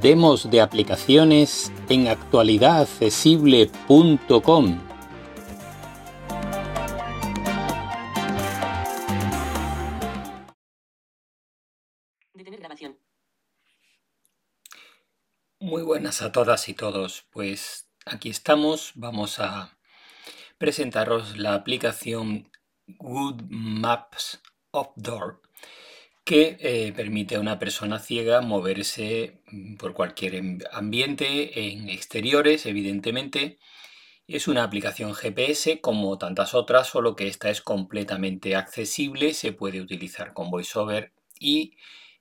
demos de aplicaciones en actualidadaccesible.com. Muy buenas a todas y todos. Pues aquí estamos. Vamos a presentaros la aplicación Good Maps Outdoor que eh, permite a una persona ciega moverse mm, por cualquier ambiente, en exteriores, evidentemente. Es una aplicación GPS como tantas otras, solo que esta es completamente accesible, se puede utilizar con VoiceOver y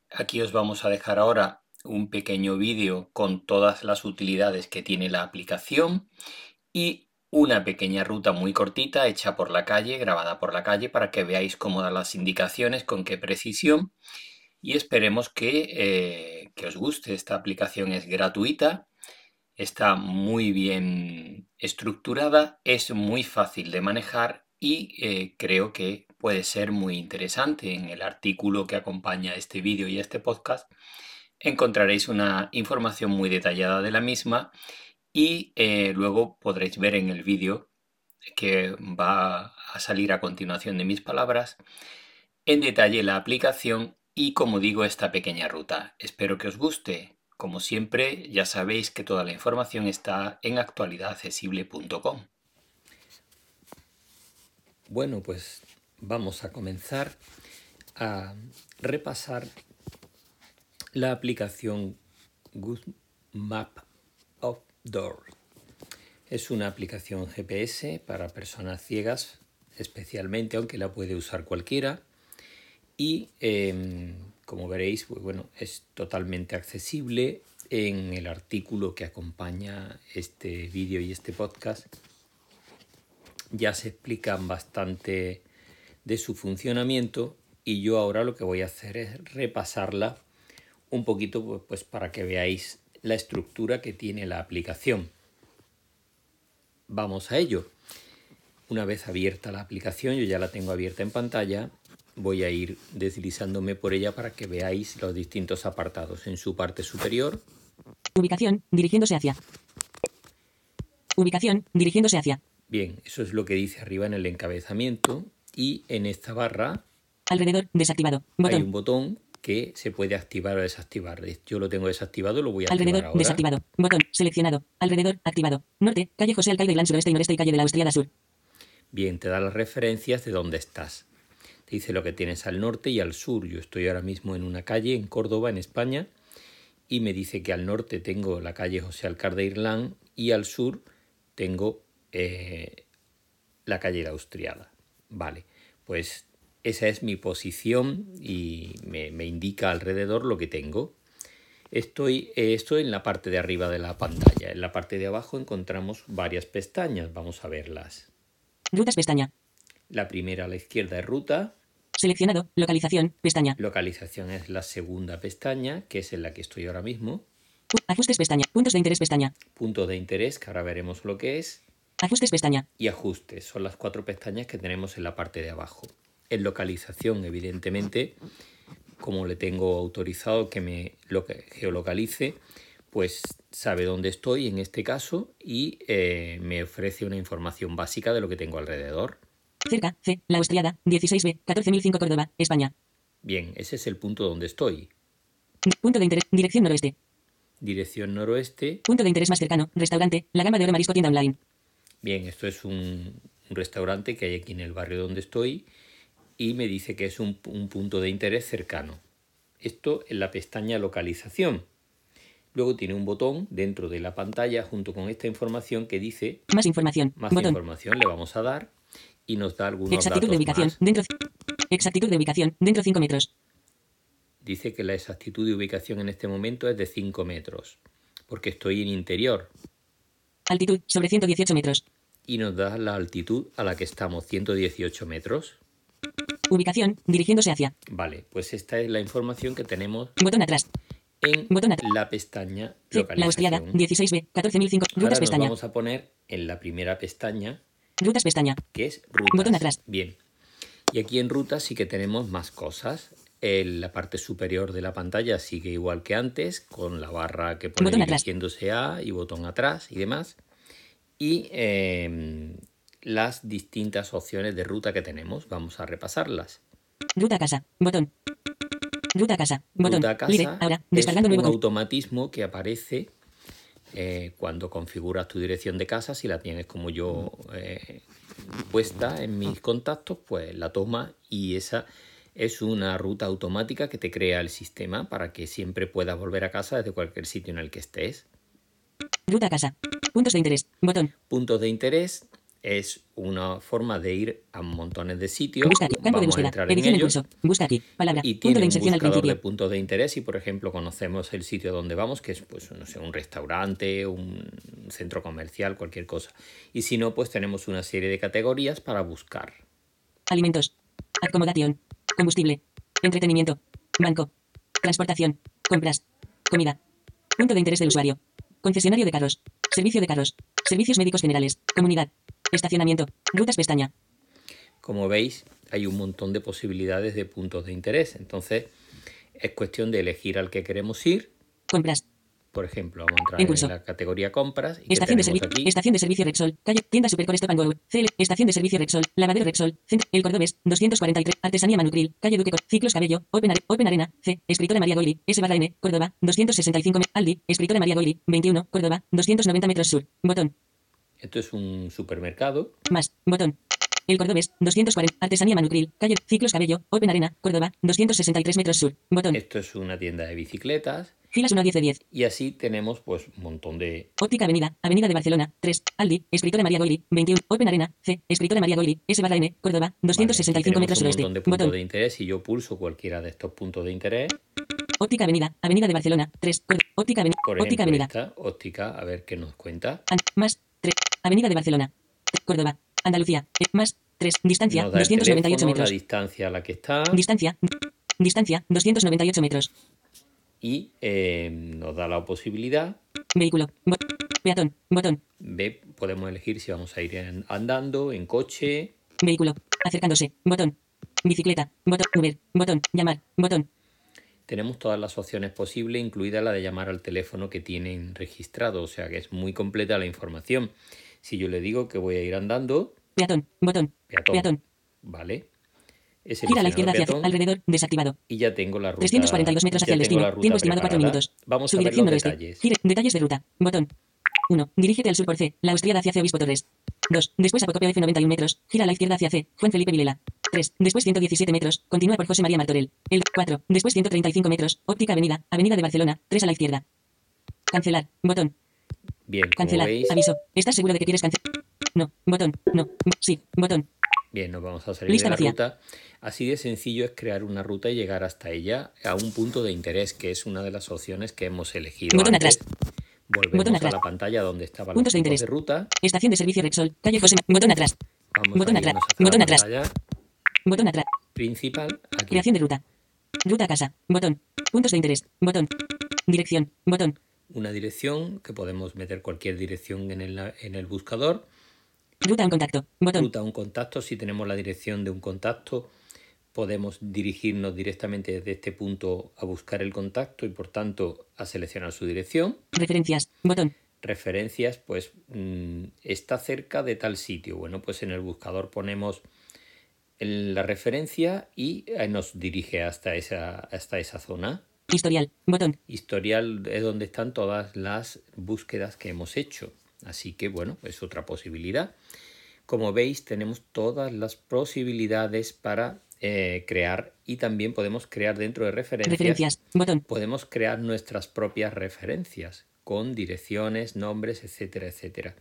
aquí os vamos a dejar ahora un pequeño vídeo con todas las utilidades que tiene la aplicación y una pequeña ruta muy cortita hecha por la calle, grabada por la calle, para que veáis cómo da las indicaciones, con qué precisión. Y esperemos que, eh, que os guste. Esta aplicación es gratuita, está muy bien estructurada, es muy fácil de manejar y eh, creo que puede ser muy interesante. En el artículo que acompaña este vídeo y este podcast encontraréis una información muy detallada de la misma y eh, luego podréis ver en el vídeo que va a salir a continuación de mis palabras en detalle la aplicación y como digo esta pequeña ruta. Espero que os guste. Como siempre ya sabéis que toda la información está en actualidadaccesible.com. Bueno, pues vamos a comenzar a repasar la aplicación Good Map Door. Es una aplicación GPS para personas ciegas, especialmente, aunque la puede usar cualquiera. Y em, como veréis, pues bueno, es totalmente accesible. En el artículo que acompaña este vídeo y este podcast ya se explican bastante de su funcionamiento y yo ahora lo que voy a hacer es repasarla un poquito pues, pues para que veáis la estructura que tiene la aplicación. Vamos a ello. Una vez abierta la aplicación, yo ya la tengo abierta en pantalla, voy a ir deslizándome por ella para que veáis los distintos apartados. En su parte superior. Ubicación, dirigiéndose hacia. Ubicación, dirigiéndose hacia. Bien, eso es lo que dice arriba en el encabezamiento. Y en esta barra. Alrededor, desactivado. Hay un botón que se puede activar o desactivar. Yo lo tengo desactivado, lo voy a Alrededor, activar ahora. desactivado. Botón, seleccionado. Alrededor, activado. Norte, calle José Alcaide Gran Suroeste y Noreste y calle de la Austriada Sur. Bien, te da las referencias de dónde estás. Te dice lo que tienes al norte y al sur. Yo estoy ahora mismo en una calle en Córdoba, en España, y me dice que al norte tengo la calle José Alcalde Irlán y al sur tengo eh, la calle de la Austriada. Vale, pues esa es mi posición y me, indica alrededor lo que tengo. Estoy, esto en la parte de arriba de la pantalla. En la parte de abajo encontramos varias pestañas. Vamos a verlas. Rutas pestaña. La primera a la izquierda es ruta. Seleccionado. Localización. Pestaña. Localización es la segunda pestaña, que es en la que estoy ahora mismo. Ajustes pestaña. Puntos de interés pestaña. Punto de interés, que ahora veremos lo que es. Ajustes pestaña. Y ajustes. Son las cuatro pestañas que tenemos en la parte de abajo en localización, evidentemente, como le tengo autorizado que me lo geolocalice, pues sabe dónde estoy en este caso y eh, me ofrece una información básica de lo que tengo alrededor. Cerca, C, La Austriada, 16B, 14005 Córdoba, España. Bien, ese es el punto donde estoy. Punto de interés, dirección noroeste. Dirección noroeste. Punto de interés más cercano, restaurante, la gama de oro marisco tienda online. Bien, esto es un, un restaurante que hay aquí en el barrio donde estoy y me dice que es un, punto de interés cercano. Esto en la pestaña localización. Luego tiene un botón dentro de la pantalla junto con esta información que dice más información. Más información le vamos a dar y nos da algunos exactitud de ubicación dentro exactitud de ubicación dentro 5 metros. Dice que la exactitud de ubicación en este momento es de 5 metros porque estoy en interior. Altitud sobre 118 metros. Y nos da la altitud a la que estamos, 118 metros. Ubicación, dirigiéndose hacia. Vale, pues esta es la información que tenemos. Botón atrás. En Botón la pestaña La Austriada, 16B, 14005. Rutas pestaña. vamos a poner en la primera pestaña. Rutas pestaña. Que es rutas. Botón atrás. Bien. Y aquí en rutas sí que tenemos más cosas. En la parte superior de la pantalla sigue igual que antes, con la barra que pone dirigiéndose a y botón atrás y demás. Y eh, las distintas opciones de ruta que tenemos. Vamos a repasarlas. Ruta a casa. Botón. Ruta a casa. Botón. Ruta a casa Libre. Ahora. es Descargando un nuevo. automatismo que aparece eh, cuando configuras tu dirección de casa. Si la tienes como yo eh, puesta en mis contactos, pues la toma y esa es una ruta automática que te crea el sistema para que siempre puedas volver a casa desde cualquier sitio en el que estés. Ruta a casa. Puntos de interés. Botón. Puntos de interés es una forma de ir a montones de sitios. Busca aquí. Campo de Vamos búsqueda. Edición en curso. Busca aquí. Palabra. y Punto de inserción al buscador de principio. puntos de interés y por ejemplo conocemos el sitio donde vamos que es pues no sé un restaurante un centro comercial cualquier cosa y si no pues tenemos una serie de categorías para buscar Alimentos. Acomodación. Combustible. Entretenimiento. Banco. Transportación. Compras. Comida. Punto de interés del usuario. Concesionario de carros. Servicio de carros. Servicios médicos generales. Comunidad. Estacionamiento. Rutas pestaña. como veis hay un montón de posibilidades de puntos de interés entonces es cuestión de elegir al que queremos ir Compras. Por ejemplo vamos a entrar Impulso. en la categoría compras y Estación de, servicio. Estación de servicio Rexol. Calle. Tienda Supercore Go. CL. Estación de servicio Rexol. Lavadero Rexol. Centro. El Cordobés. 243. Artesanía Manucril. Calle Duque. Ciclos Cabello. Open, Are- Open Arena. C. Escritora María Goili. S barra N. Córdoba. 265. me- Aldi. Escritora María Goili. 21. Córdoba. 290 metros sur. Botón. esto es un supermercado Más. Botón. El Cordobés. 240. Artesanía Manucril. Calle. Ciclos Cabello. Open Arena. Córdoba. 263 metros sur. Botón. esto es una tienda de bicicletas Filas 1 a 10 de 10. y así tenemos pues un montón de Óptica Avenida, Avenida de Barcelona, 3, Aldi, Escritora María Goili, 21, Open Arena, C, Escritora María Goili, S barra N, Córdoba, Vale, 265 aquí metros tenemos suroeste. un montón de puntos Botón. de interés y yo pulso cualquiera de estos puntos de interés. Óptica Avenida, Avenida de Barcelona, 3, Óptica Avenida, Por Óptica Avenida, esta óptica, a ver qué nos cuenta. Más, 3, Avenida de Barcelona, Córdoba, Andalucía, eh, más, 3, distancia, el 298 teléfono, la metros. distancia a la que está Distancia, distancia, 298 metros. y eh, nos da la posibilidad. Vehículo, peatón, botón, Ve, podemos elegir si vamos a ir en- andando, en coche. vehículo, acercándose, botón, bicicleta, botón, Uber, botón, llamar, botón, Tenemos todas las opciones posibles, incluida la de llamar al teléfono que tienen registrado, o sea que es muy completa la información. Si yo le digo que voy a ir andando, peatón, botón, peatón, peatón, ¿vale? Gira a la izquierda hacia alrededor, desactivado. y ya tengo la ruta. 342 metros hacia el destino. Tiempo estimado 4 preparada. minutos. Vamos Su a ver los detalles. Gire- detalles de ruta. Botón. 1. Dirígete al sur por C. La Austriada hacia C. Obispo Torres. 2. Después a Procopio F 91 metros. Gira a la izquierda hacia C. Juan Felipe Vilela. 3. Después 117 metros. Continúa por José María Martorell. El 4. Después 135 metros. Óptica Avenida. Avenida de Barcelona. 3 a la izquierda. Cancelar. Botón. Bien, Cancelar. veis, Aviso. ¿Estás seguro de que quieres cancelar? No. Botón. No. Sí. Botón. bien, nos vamos a salir Lista de la vacía. ruta. Así de sencillo es crear una ruta y llegar hasta ella a un punto de interés, que es una de las opciones que hemos elegido. Botón antes. atrás. Volvemos Botón a la pantalla donde estaban Puntos de interés. de ruta. Estación de servicio Rexol. Calle José. Botón atrás. Vamos Botón atrás. Botón atrás. Botón atrás. principal. Aquí. Creación de ruta. Ruta a casa. Botón. Puntos de interés. Botón. Dirección. Botón. Una dirección que podemos meter cualquier dirección en el, en el buscador. Ruta a un contacto. Botón. Ruta a un contacto. Si tenemos la dirección de un contacto, podemos dirigirnos directamente desde este punto a buscar el contacto y por tanto a seleccionar su dirección. Referencias. Botón. Referencias, pues mm, está cerca de tal sitio. Bueno, pues en el buscador ponemos la referencia y eh, nos dirige hasta esa, hasta esa zona. Historial. Botón. Historial es donde están todas las búsquedas que hemos hecho. Así que bueno, es otra posibilidad. Como veis, tenemos todas las posibilidades para eh, crear y también podemos crear dentro de referencias, Referencias. Botón. podemos crear nuestras propias referencias con direcciones, nombres, etcétera, etcétera.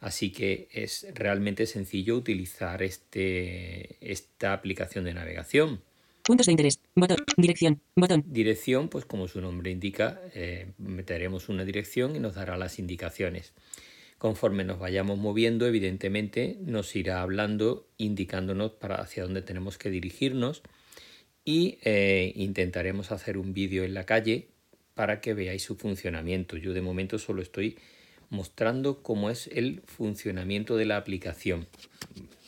Así que es realmente sencillo utilizar este, esta aplicación de navegación. Puntos de interés. Botón. Dirección. Botón. Dirección, pues como su nombre indica, eh, meteremos una dirección y nos dará las indicaciones. Conforme nos vayamos moviendo, evidentemente nos irá hablando, indicándonos para hacia dónde tenemos que dirigirnos y eh, intentaremos hacer un vídeo en la calle para que veáis su funcionamiento. Yo de momento solo estoy mostrando cómo es el funcionamiento de la aplicación.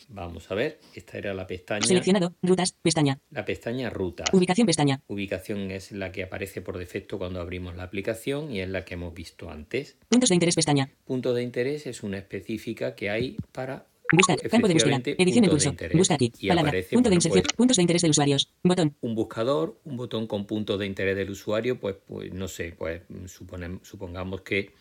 Vamos a ver, esta era la pestaña. Seleccionado, rutas, pestaña. La pestaña rutas. Ubicación pestaña. Ubicación es la que aparece por defecto cuando abrimos la aplicación y es la que hemos visto antes. Puntos de interés pestaña. Punto de interés es una específica que hay para Buscar, campo de búsqueda, edición en puntos de curso, busca aquí, Y palabra, aparece, punto de bueno, inserción, pues, puntos de interés de usuarios, botón, un buscador, un botón con puntos de interés del usuario, pues, pues no sé, pues supongamos que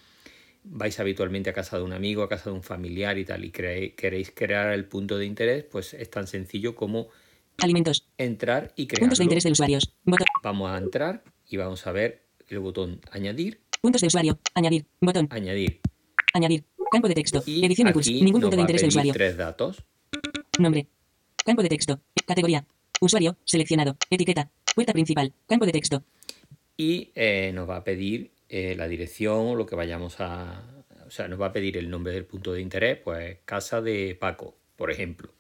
vais habitualmente a casa de un amigo, a casa de un familiar y tal, y cre- queréis crear el punto de interés, pues es tan sencillo como alimentos, entrar y puntos de interés de usuarios, botón, Vamos a entrar y vamos a ver el botón añadir, puntos de usuario, añadir, botón, añadir. añadir, campo de texto, Y edición en curso, ningún punto de interés de usuario, tres datos. nombre, campo de texto, categoría, usuario, seleccionado, etiqueta, puerta principal, campo de texto, y eh, nos va a pedir eh, la dirección o lo que vayamos a... O sea, nos va a pedir el nombre del punto de interés, pues casa de Paco, por ejemplo.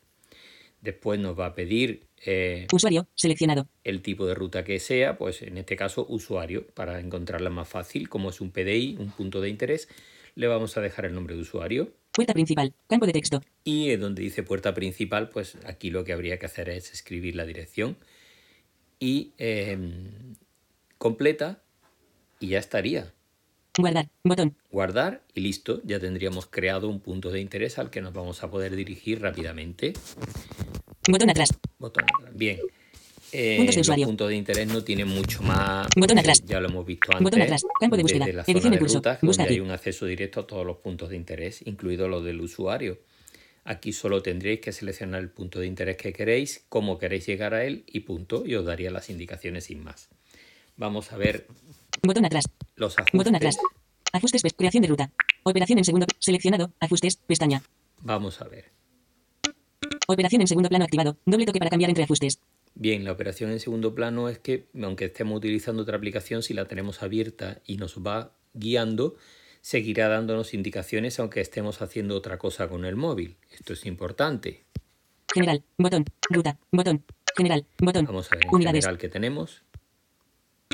Después nos va a pedir eh, usuario, seleccionado, el tipo de ruta que sea, pues en este caso usuario, para encontrarla más fácil, como es un PDI, un punto de interés, le vamos a dejar el nombre de usuario. puerta principal, campo de texto, Y donde dice puerta principal, pues aquí lo que habría que hacer es escribir la dirección y eh, completa y ya estaría. guardar, botón, guardar y listo, ya tendríamos creado un punto de interés al que nos vamos a poder dirigir rápidamente. botón atrás, Botón atrás. Bien. Eh, Puntos de los usuario. puntos de interés no tienen mucho más. Botón atrás. ya lo hemos visto antes. Botón atrás. Campo de desde búsqueda. la Edición zona de curso. rutas, Busca donde hay un acceso directo a todos los puntos de interés, incluido los del usuario. Aquí solo tendréis que seleccionar el punto de interés que queréis, cómo queréis llegar a él y punto, y os daría las indicaciones sin más. Vamos a ver botón atrás, los ajustes. botón atrás, ajustes, creación de ruta, operación en segundo, seleccionado, ajustes, pestaña, Vamos a ver. operación en segundo plano activado, doble toque para cambiar entre ajustes, Bien, la operación en segundo plano es que, aunque estemos utilizando otra aplicación, si la tenemos abierta y nos va guiando, seguirá dándonos indicaciones aunque estemos haciendo otra cosa con el móvil. Esto es importante. general, botón, ruta, botón, general, botón, Vamos a ver en unidades, general que tenemos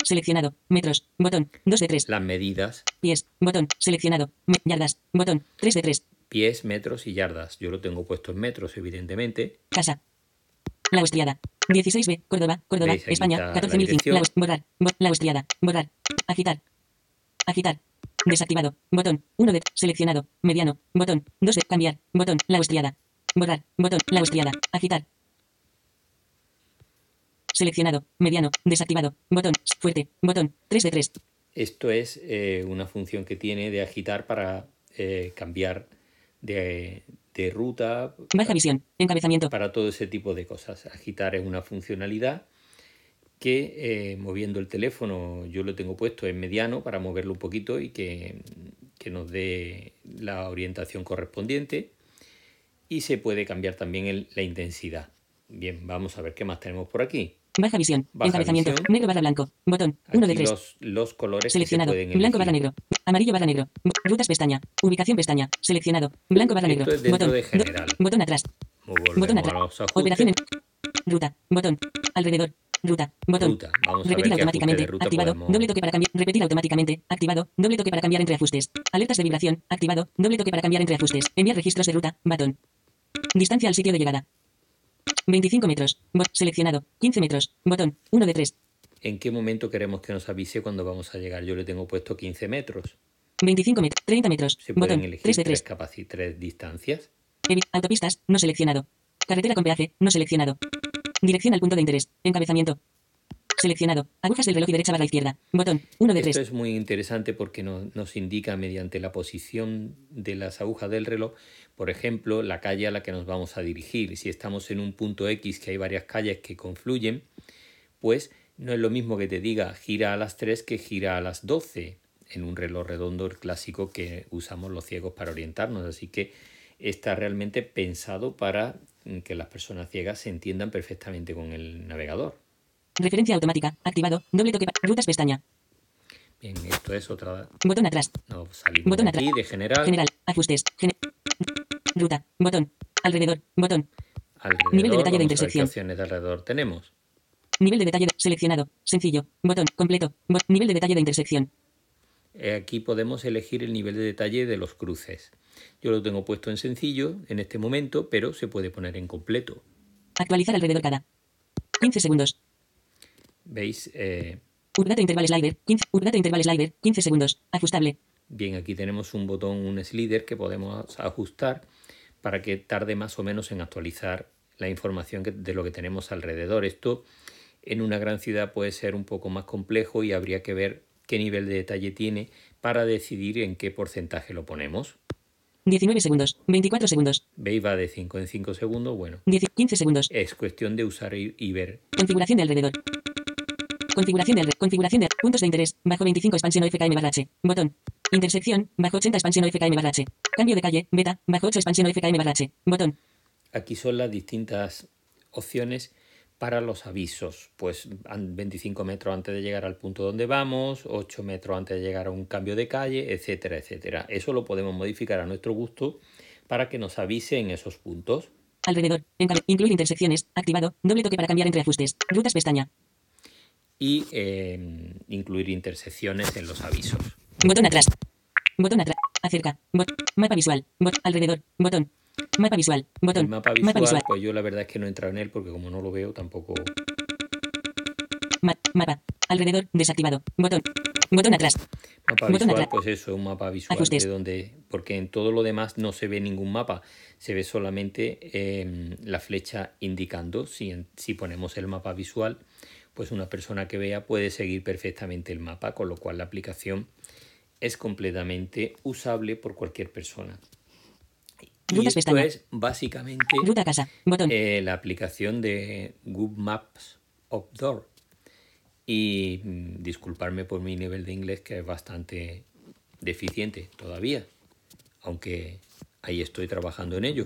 seleccionado, metros, botón, 2 de 3, las medidas, pies, botón, seleccionado, me- yardas, botón, 3 de 3, pies, metros y yardas. Yo lo tengo puesto en metros, evidentemente. casa. La Austriada. 16B, Córdoba, Córdoba, España, está la 14.005. dirección. La, borrar, bo- la Austriada, borrar, agitar, agitar, desactivado, botón, 1 de, seleccionado, mediano, botón, 2 de, cambiar, botón, la Austriada, borrar, botón, la Austriada, agitar. Seleccionado, mediano, desactivado, botón, fuerte, botón, 3 de 3, Esto es eh, una función que tiene de agitar para eh, cambiar de, de ruta, baja visión, encabezamiento, para todo ese tipo de cosas. Agitar es una funcionalidad que eh, moviendo el teléfono yo lo tengo puesto en mediano para moverlo un poquito y que, que nos dé la orientación correspondiente. Y se puede cambiar también el- la intensidad. Bien, vamos a ver qué más tenemos por aquí. Baja visión, Baja encabezamiento, visión. negro barra blanco, botón, 1 de 3. los, los colores que se Seleccionado. pueden Blanco barra negro. Amarillo barra negro. Rutas pestaña. Ubicación pestaña. Seleccionado. Blanco barra Esto negro. es botón. de do- general. botón atrás. Botón atrás. Operación en. Ruta. Botón. Alrededor. Ruta. Botón. Ruta. Vamos a ver Repetir automáticamente. ruta activado. podemos- Doble toque para cambiar. Repetir automáticamente. Activado. Doble toque para cambiar entre ajustes. Alertas de vibración. Activado. Doble toque para cambiar entre ajustes. Enviar registros de ruta. Botón. Distancia al sitio de llegada. 25 metros. Bot- seleccionado. 15 metros. Botón. 1 de 3. ¿En qué momento queremos que nos avise cuando vamos a llegar? Yo le tengo puesto 15 metros. 25 metros. 30 metros. Se pueden Botón. elegir 3 de tres 3. capaci- tres distancias. Autopistas, no seleccionado. Carretera con peaje, no seleccionado. Dirección al punto de interés. Encabezamiento. Seleccionado. Agujas del reloj y derecha barra izquierda. Botón. 1 de Esto 3. es muy interesante porque no- nos indica mediante la posición de las agujas del reloj, por ejemplo, la calle a la que nos vamos a dirigir. Si estamos en un punto X que hay varias calles que confluyen, pues no es lo mismo que te diga gira a las 3 que gira a las 12 en un reloj redondo, el clásico que usamos los ciegos para orientarnos. Así que está realmente pensado para que las personas ciegas se entiendan perfectamente con el navegador. Referencia automática. Activado. Doble toque. pa- Rutas pestaña. Bien, esto es otra... Botón atrás. No, salimos Botón de atrás. aquí de general. General. Ajustes. Gene- Ruta. Botón. Alrededor. Botón. Alrededor, Nivel de detalle de intersección. opciones de alrededor tenemos. Nivel de detalle de- seleccionado. Sencillo. Botón. Completo. Bo- nivel de detalle de intersección. Eh, Aquí podemos elegir el nivel de detalle de los cruces. Yo lo tengo puesto en sencillo en este momento, pero se puede poner en completo. Actualizar alrededor cada 15 segundos. ¿Veis? Eh, Update interval slider. 15, update interval slider. 15 segundos. Ajustable. Bien, aquí tenemos un botón, un slider que podemos ajustar para que tarde más o menos en actualizar la información de lo que tenemos alrededor. Esto en una gran ciudad puede ser un poco más complejo y habría que ver qué nivel de detalle tiene para decidir en qué porcentaje lo ponemos. 19 segundos, 24 segundos. ¿Veis? Va de 5 en 5 segundos. Bueno, 10, 15 segundos. es cuestión de usar y, y ver. Configuración de alrededor. Configuración de alrededor. Configuración de puntos de interés. Bajo 25 expansión o FKM barra H. Botón. Intersección. Bajo 80 expansión o FKM barra H. Cambio de calle. Beta. Bajo 8 expansión o FKM barra H. Botón. Aquí son las distintas opciones para los avisos. Pues an- 25 metros antes de llegar al punto donde vamos, 8 metros antes de llegar a un cambio de calle, etcétera, etcétera. Eso lo podemos modificar a nuestro gusto para que nos avise en esos puntos. Alrededor. Incluir intersecciones. Activado. Doble toque para cambiar entre ajustes. Rutas pestaña. Y eh, incluir intersecciones en los avisos. Botón atrás. Botón atrás. Acerca. Bot. Mapa visual. Bot. Alrededor. Botón. Mapa visual. Botón. El mapa visual, pues yo la verdad es que no he entrado en él porque como no lo veo tampoco... Ma- mapa. Alrededor. Desactivado. Botón. Botón atrás. Mapa Botón visual, atrás. pues eso, un mapa visual Ajustes. de donde... Porque en todo lo demás no se ve ningún mapa, se ve solamente eh, la flecha indicando. Si, si ponemos el mapa visual, pues una persona que vea puede seguir perfectamente el mapa, con lo cual la aplicación es completamente usable por cualquier persona. Y Rutas esto pestaña. es básicamente Ruta a casa. Botón. eh, la aplicación de Google Maps Outdoor. Y mm, disculparme por mi nivel de inglés que es bastante deficiente todavía, aunque ahí estoy trabajando en ello.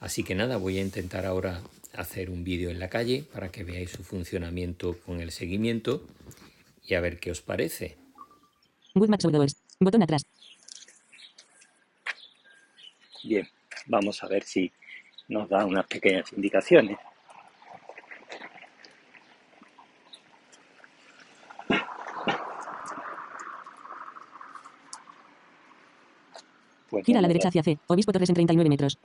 Así que nada, voy a intentar ahora hacer un vídeo en la calle para que veáis su funcionamiento con el seguimiento y a ver qué os parece. Botón atrás. Bien, vamos a ver si nos da unas pequeñas indicaciones. Pues Gira a la derecha hacia C. Obispo Torres en 39 metros.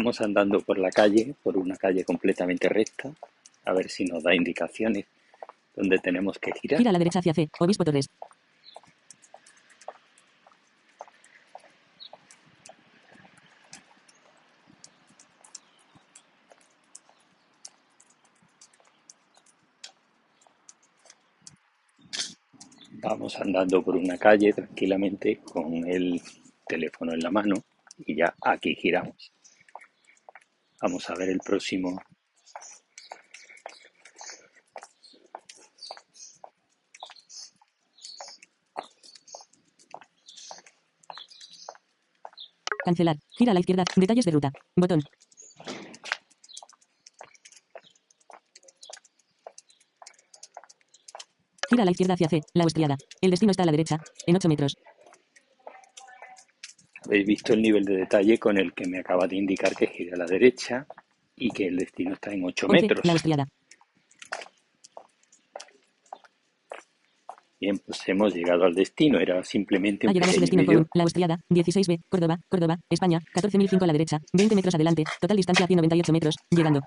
Estamos andando por la calle, por una calle completamente recta, a ver si nos da indicaciones donde tenemos que girar. Gira a la derecha hacia C. Obispo Torres. Vamos andando por una calle tranquilamente con el teléfono en la mano y ya aquí giramos. Vamos a ver el próximo. Cancelar. Gira a la izquierda. Detalles de ruta. Botón. Gira a la izquierda hacia C. La Austriada. El destino está a la derecha. En 8 metros. Habéis visto el nivel de detalle con el que me acaba de indicar que gire a la derecha y que el destino está en 8 11. metros. La. Bien, pues hemos llegado al destino. Era simplemente Ha un llegado a su destino con La Austriada. 16B. Córdoba. Córdoba. España. 14.005 a la derecha. 20 metros adelante. Total distancia 198 metros. Llegando.